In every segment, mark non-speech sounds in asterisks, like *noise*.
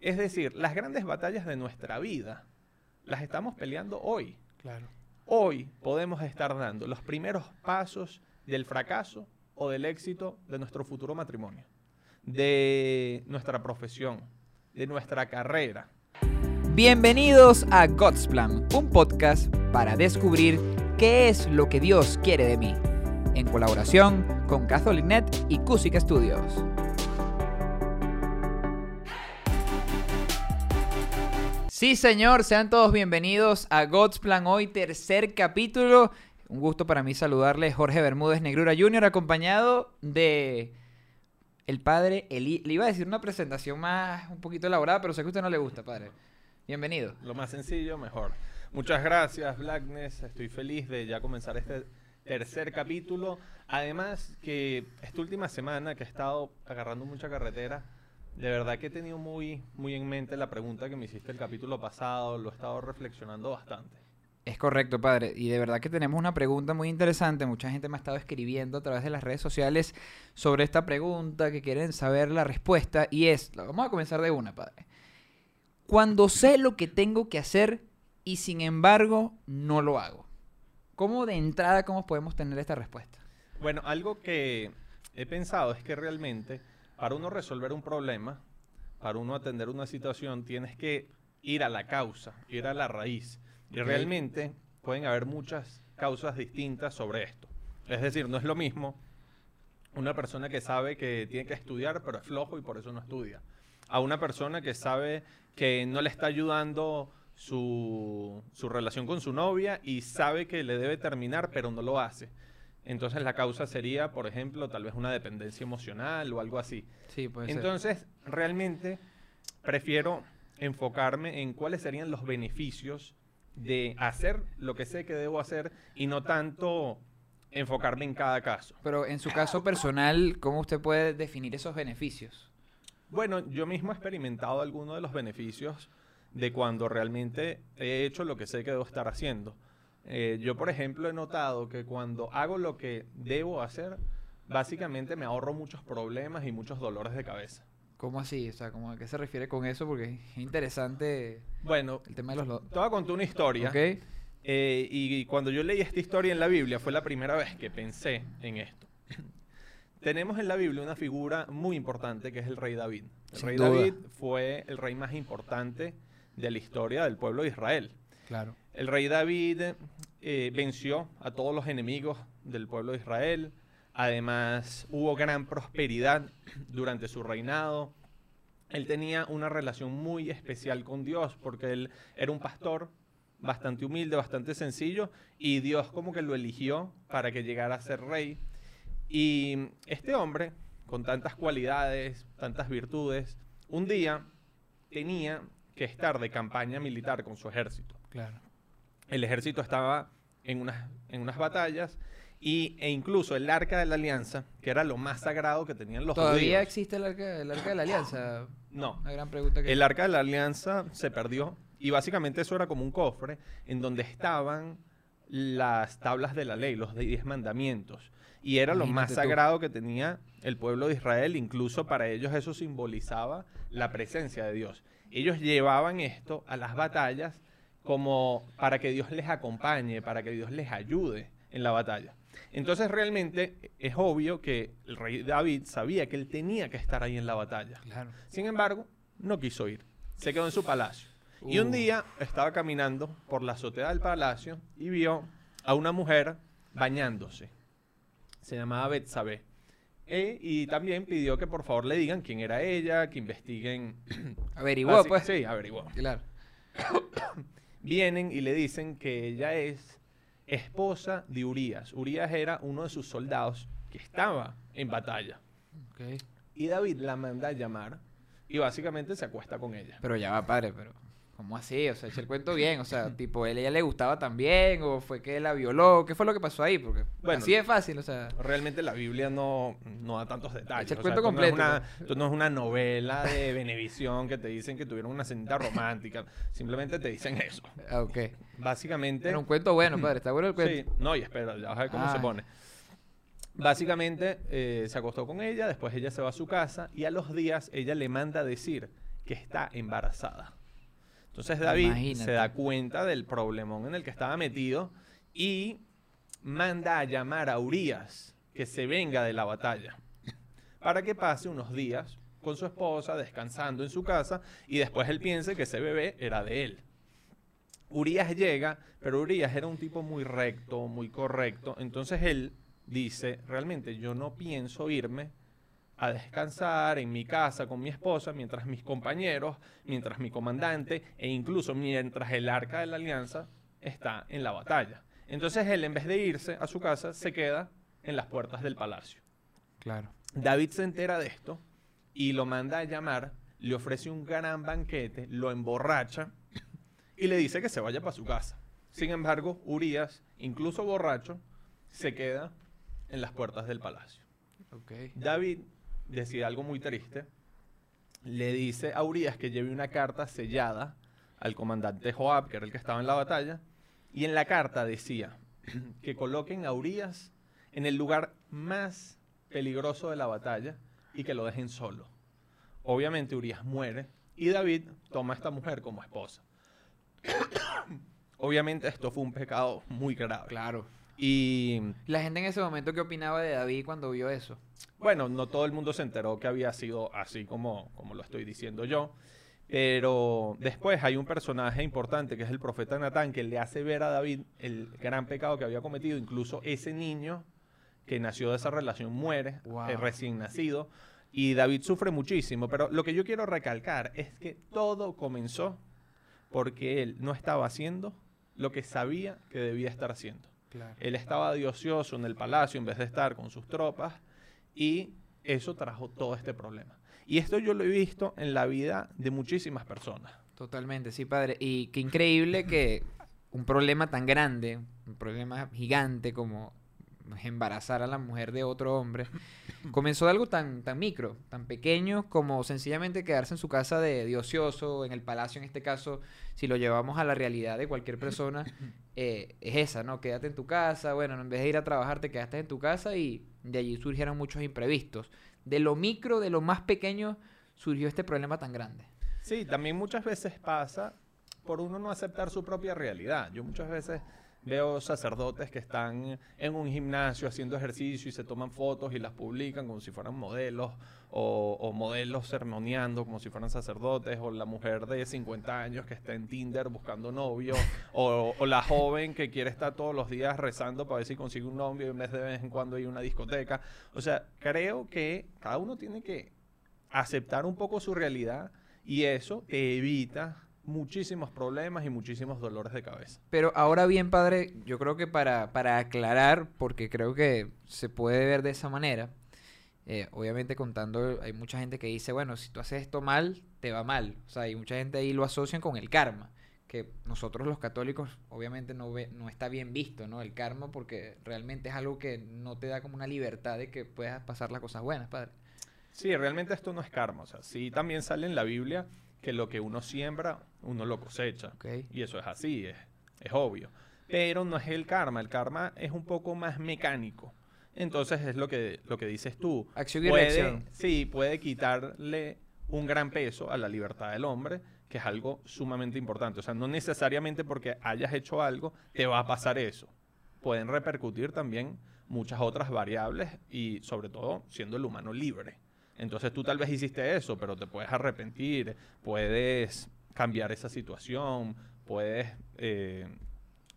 Es decir, las grandes batallas de nuestra vida las estamos peleando hoy. Claro. Hoy podemos estar dando los primeros pasos del fracaso o del éxito de nuestro futuro matrimonio, de nuestra profesión, de nuestra carrera. Bienvenidos a God's Plan, un podcast para descubrir qué es lo que Dios quiere de mí, en colaboración con CatholicNet y Cusic Studios. Sí, señor, sean todos bienvenidos a God's Plan hoy, tercer capítulo. Un gusto para mí saludarle Jorge Bermúdez Negrura Jr., acompañado de el padre Eli. Le iba a decir una presentación más, un poquito elaborada, pero sé que a usted no le gusta, padre. Bienvenido. Lo más sencillo, mejor. Muchas gracias, Blackness. Estoy feliz de ya comenzar este tercer capítulo. Además que esta última semana que he estado agarrando mucha carretera, de verdad que he tenido muy, muy en mente la pregunta que me hiciste el capítulo pasado, lo he estado reflexionando bastante. Es correcto, padre. Y de verdad que tenemos una pregunta muy interesante. Mucha gente me ha estado escribiendo a través de las redes sociales sobre esta pregunta, que quieren saber la respuesta. Y es, vamos a comenzar de una, padre. Cuando sé lo que tengo que hacer y sin embargo no lo hago. ¿Cómo de entrada, cómo podemos tener esta respuesta? Bueno, algo que he pensado es que realmente para uno resolver un problema, para uno atender una situación, tienes que ir a la causa, ir a la raíz. Y realmente pueden haber muchas causas distintas sobre esto. Es decir, no es lo mismo una persona que sabe que tiene que estudiar, pero es flojo y por eso no estudia. A una persona que sabe que no le está ayudando su, su relación con su novia y sabe que le debe terminar, pero no lo hace. Entonces la causa sería, por ejemplo, tal vez una dependencia emocional o algo así. Sí, puede Entonces, realmente prefiero enfocarme en cuáles serían los beneficios de hacer lo que sé que debo hacer y no tanto enfocarme en cada caso. Pero en su caso personal, ¿cómo usted puede definir esos beneficios? Bueno, yo mismo he experimentado algunos de los beneficios de cuando realmente he hecho lo que sé que debo estar haciendo. Eh, yo, por ejemplo, he notado que cuando hago lo que debo hacer, básicamente me ahorro muchos problemas y muchos dolores de cabeza. ¿Cómo así? O sea, ¿cómo, ¿a qué se refiere con eso? Porque es interesante bueno, el tema de los... Te voy a contar una historia. Okay. Eh, y, cuando yo leí esta historia en la Biblia fue la primera vez que pensé en esto. *clears throat* Tenemos en la Biblia una figura muy importante que es el rey David. El rey David fue el rey más importante de la historia del pueblo de Israel. El rey David eh, venció a todos los enemigos del pueblo de Israel. Además, hubo gran prosperidad durante su reinado. Él tenía una relación muy especial con Dios porque él era un pastor bastante humilde, bastante sencillo y Dios como que lo eligió para que llegara a ser rey. Y este hombre, con tantas cualidades, tantas virtudes, un día tenía que estar de campaña militar con su ejército. Claro. El ejército estaba en unas, en unas batallas y, e incluso el arca de la alianza, que era lo más sagrado que tenían los ¿Todavía existe el arca, el arca de la alianza? No. Una gran pregunta que... El arca de la alianza se perdió y básicamente eso era como un cofre en donde estaban las tablas de la ley, los diez mandamientos. Y era lo más sagrado que tenía el pueblo de Israel, incluso para ellos eso simbolizaba la presencia de Dios. Ellos llevaban esto a las batallas como para que Dios les acompañe, para que Dios les ayude en la batalla. Entonces realmente es obvio que el rey David sabía que él tenía que estar ahí en la batalla. Sin embargo, no quiso ir. Se quedó en su palacio. Y un uh. día estaba caminando por la azotea del palacio y vio a una mujer bañándose. Se llamaba Betsabé. E, y también pidió que por favor le digan quién era ella, que investiguen. *clears throat* Averiguó, pues. Sí, averiguó. Claro. *coughs* vienen y le dicen que ella es esposa de Urias. Urias era uno de sus soldados que estaba en batalla. Y David la manda a llamar y básicamente se acuesta con ella. Pero ya va, padre, pero ¿cómo así? O sea, eché el cuento bien. O sea, *laughs* tipo, él ella le gustaba también o fue que la violó. ¿Qué fue lo que pasó ahí? Porque bueno, así es fácil, o sea. Realmente la Biblia no, no da tantos detalles. el cuento completo. No es, una, esto no es una novela de Benevisión que te dicen que tuvieron una cenita romántica. Simplemente te dicen eso. Ah, ok. Básicamente. Era un cuento bueno, padre. Está bueno el cuento. Sí, no, y espera, ya vas a ver cómo se ah. pone. Básicamente eh, se acostó con ella, después ella se va a su casa y a los días ella le manda a decir que está embarazada. Entonces David se da cuenta del problemón en el que estaba metido y manda a llamar a Urias que se venga de la batalla para que pase unos días con su esposa descansando en su casa y después él piense que ese bebé era de él. Urias llega, pero Urias era un tipo muy recto, muy correcto, entonces él dice, realmente yo no pienso irme a descansar en mi casa con mi esposa mientras mis compañeros, mientras mi comandante e incluso mientras el arca de la alianza está en la batalla. Entonces él en vez de irse a su casa se queda en las puertas del palacio. Claro. David se entera de esto y lo manda a llamar, le ofrece un gran banquete, lo emborracha y le dice que se vaya para su casa. Sin embargo, Urias, incluso borracho, se queda en las puertas del palacio. David decide algo muy triste. Le dice a Urias que lleve una carta sellada al comandante Joab, que era el que estaba en la batalla, y en la carta decía *clears throat* que coloquen a Urias en el lugar más peligroso de la batalla y que lo dejen solo. Obviamente Urias muere y David toma a esta mujer como esposa. *coughs* Obviamente esto fue un pecado muy grave. Claro. Y la gente en ese momento qué opinaba de David cuando vio eso. Bueno, no todo el mundo se enteró que había sido así como, como lo estoy diciendo yo. Pero después hay un personaje importante que es el profeta Natán que le hace ver a David el gran pecado que había cometido. Incluso ese niño que nació de esa relación muere, es recién nacido. Y David sufre muchísimo. Pero lo que yo quiero recalcar es que todo comenzó porque él no estaba haciendo lo que sabía que debía estar haciendo. Él estaba de ocioso en el palacio en vez de estar con sus tropas y eso trajo todo este problema. Y esto yo lo he visto en la vida de muchísimas personas. Totalmente, sí, padre. Y qué increíble que un problema tan grande, un problema gigante como embarazar a la mujer de otro hombre, *laughs* comenzó de algo tan, tan micro, tan pequeño como sencillamente quedarse en su casa de, de, ocioso, en el palacio en este caso, si lo llevamos a la realidad de cualquier persona, *laughs* eh, es esa, ¿no? Quédate en tu casa, bueno, en vez de ir a trabajar te quedaste en tu casa y de allí surgieron muchos imprevistos. De lo micro, de lo más pequeño, surgió este problema tan grande. Sí, también muchas veces pasa por uno no aceptar su propia realidad. Yo muchas veces Veo sacerdotes que están en un gimnasio haciendo ejercicio y se toman fotos y las publican como si fueran modelos, o, modelos sermoneando como si fueran sacerdotes, o la mujer de 50 años que está en Tinder buscando novio, o, la joven que quiere estar todos los días rezando para ver si consigue un novio y en vez de vez en cuando a una discoteca. O sea, creo que cada uno tiene que aceptar un poco su realidad y eso evita muchísimos problemas y muchísimos dolores de cabeza. Pero ahora bien, padre, yo creo que para, para aclarar, porque creo que se puede ver de esa manera, eh, obviamente contando, hay mucha gente que dice, bueno, si tú haces esto mal, te va mal. O sea, hay mucha gente ahí lo asocian con el karma, que nosotros los católicos obviamente no, ve, no está bien visto, ¿no? El karma porque realmente es algo que no te da como una libertad de que puedas pasar las cosas buenas, padre. Sí, realmente esto no es karma. O sea, sí también sale en la Biblia que lo que uno siembra, uno lo cosecha. Y eso es así, es, es obvio. Pero no es el karma, el karma es un poco más mecánico. Entonces es lo que, lo que dices tú. Acción y reacción. Sí, puede quitarle un gran peso a la libertad del hombre, que es algo sumamente importante. O sea, no necesariamente porque hayas hecho algo te va a pasar eso. Pueden repercutir también muchas otras variables y sobre todo siendo el humano libre. Entonces tú tal vez hiciste eso, pero te puedes arrepentir, puedes cambiar esa situación, puedes eh,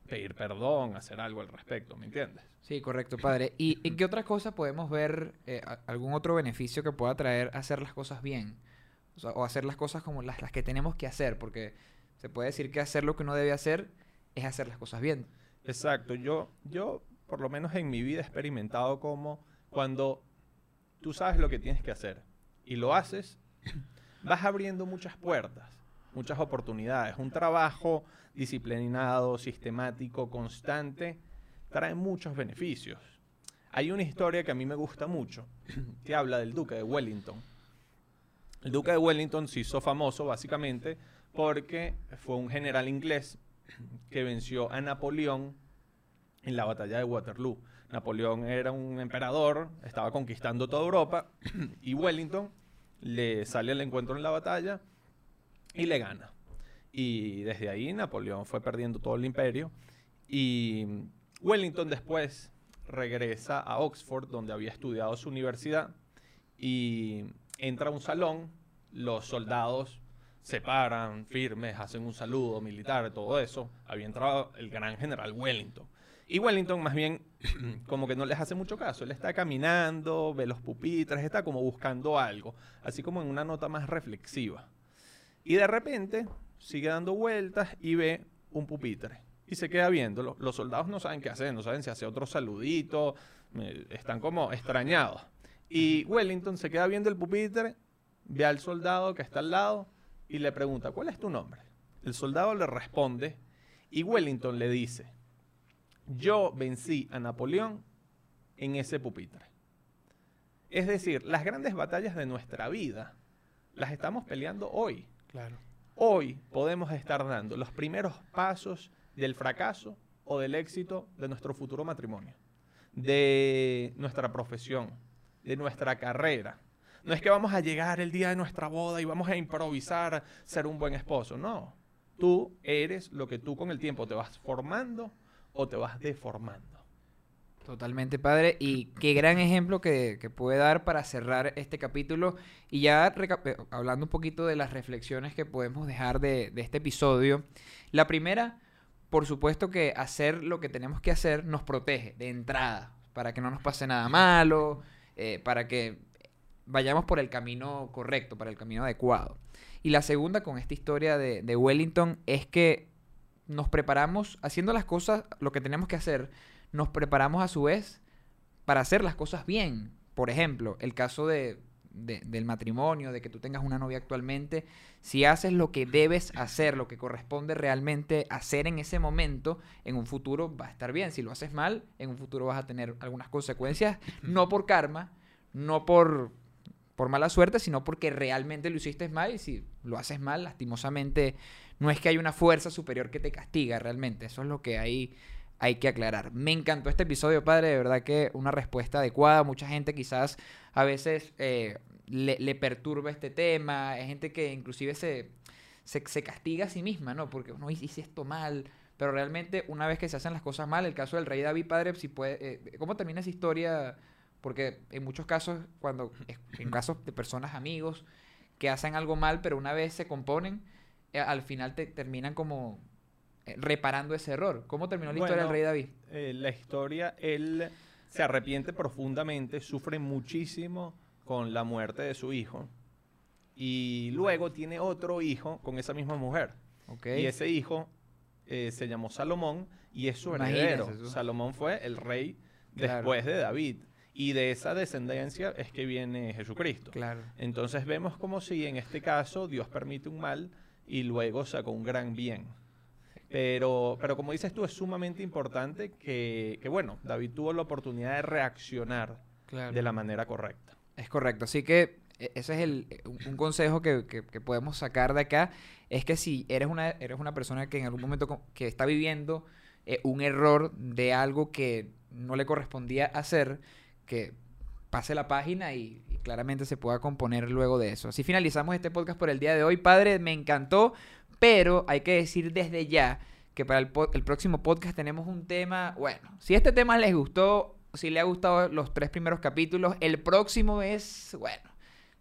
pedir perdón, hacer algo al respecto, ¿me entiendes? Sí, correcto, padre. ¿Y en qué otra cosa podemos ver eh, algún otro beneficio que pueda traer hacer las cosas bien? O, hacer las cosas como las, las que tenemos que hacer, porque se puede decir que hacer lo que uno debe hacer es hacer las cosas bien. Exacto. Yo, yo, por lo menos en mi vida, he experimentado como cuando tú sabes lo que tienes que hacer y lo haces, vas abriendo muchas puertas, muchas oportunidades. Un trabajo disciplinado, sistemático, constante, trae muchos beneficios. Hay una historia que a mí me gusta mucho, que habla del duque de Wellington. El duque de Wellington se hizo famoso básicamente porque fue un general inglés que venció a Napoleón en la batalla de Waterloo. Napoleón era un emperador, estaba conquistando toda Europa *clears throat* y Wellington le sale al encuentro en la batalla y le gana. Y desde ahí Napoleón fue perdiendo todo el imperio y Wellington después regresa a Oxford, donde había estudiado su universidad, y entra a un salón, los soldados se paran firmes, hacen un saludo militar, todo eso. Había entrado el gran general Wellington. Y Wellington más bien *clears throat* como que no les hace mucho caso. Él está caminando, ve los pupitres, está como buscando algo, así como en una nota más reflexiva. Y de repente sigue dando vueltas y ve un pupitre. Y se queda viéndolo. Los soldados no saben qué hacer, no saben si hace otro saludito, están como extrañados. Y Wellington se queda viendo el pupitre, ve al soldado que está al lado y le pregunta, ¿cuál es tu nombre? El soldado le responde y Wellington le dice, yo vencí a Napoleón en ese pupitre. Es decir, las grandes batallas de nuestra vida las estamos peleando hoy. Claro. Hoy podemos estar dando los primeros pasos del fracaso o del éxito de nuestro futuro matrimonio, de nuestra profesión, de nuestra carrera. No es que vamos a llegar el día de nuestra boda y vamos a improvisar ser un buen esposo. No. Tú eres lo que tú con el tiempo te vas formando o te vas deformando. Totalmente, padre. Y qué gran ejemplo que, puede dar para cerrar este capítulo. Y ya eh, hablando un poquito de las reflexiones que podemos dejar de, este episodio. La primera, por supuesto que hacer lo que tenemos que hacer nos protege de entrada, para que no nos pase nada malo, eh, para que vayamos por el camino correcto, para el camino adecuado. Y la segunda con esta historia de Wellington es que nos preparamos haciendo las cosas, lo que tenemos que hacer, nos preparamos a su vez para hacer las cosas bien. Por ejemplo, el caso de, del matrimonio, de que tú tengas una novia actualmente, si haces lo que debes hacer, lo que corresponde realmente hacer en ese momento, en un futuro va a estar bien. Si lo haces mal, en un futuro vas a tener algunas consecuencias, no por karma, no por, por mala suerte, sino porque realmente lo hiciste mal y si lo haces mal, lastimosamente, no es que hay una fuerza superior que te castiga realmente. Eso es lo que hay, hay que aclarar. Me encantó este episodio, padre. De verdad que una respuesta adecuada. Mucha gente quizás a veces eh, le, perturba este tema. Hay gente que inclusive se, se, castiga a sí misma, ¿no? Porque uno hice esto mal. Pero realmente, una vez que se hacen las cosas mal, el caso del rey David, padre, si puede. Eh, ¿Cómo termina esa historia? Porque en muchos casos, cuando. En casos de personas amigos que hacen algo mal, pero una vez se componen, eh, al final te terminan como eh, reparando ese error. ¿Cómo terminó la historia del rey David? Eh, la historia, él se arrepiente profundamente, sufre muchísimo con la muerte de su hijo y luego tiene otro hijo con esa misma mujer. Y ese hijo se llamó Salomón y es su heredero. Salomón fue el rey después de David. Y de esa descendencia es que viene Jesucristo. Claro. Entonces vemos como si en este caso Dios permite un mal y luego sacó un gran bien. Pero, pero como dices tú, es sumamente importante que, bueno, David tuvo la oportunidad de reaccionar de la manera correcta. Es correcto. Así que e, ese es el, un consejo que, podemos sacar de acá. Es que si eres una, eres una persona que en algún momento que está viviendo eh, un error de algo que no le correspondía hacer, que pase la página y, claramente se pueda componer luego de eso. Así finalizamos este podcast por el día de hoy. Padre, me encantó, pero hay que decir desde ya que para el, próximo podcast tenemos un tema, bueno, si este tema les gustó, si le ha gustado los tres primeros capítulos, el próximo es, bueno,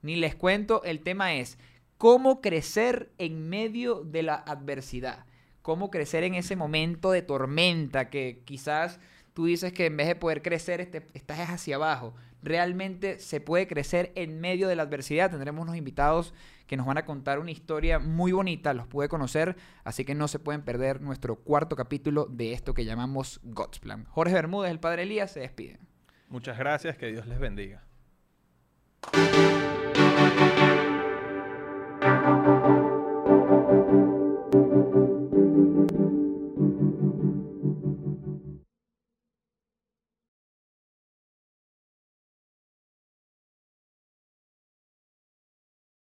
ni les cuento, el tema es cómo crecer en medio de la adversidad, cómo crecer en ese momento de tormenta que quizás tú dices que en vez de poder crecer este, estás hacia abajo. Realmente se puede crecer en medio de la adversidad. Tendremos unos invitados que nos van a contar una historia muy bonita, los pude conocer, así que no se pueden perder nuestro cuarto capítulo de esto que llamamos God's Plan. Jorge Bermúdez, el padre Elías, se despide. Muchas gracias, que Dios les bendiga.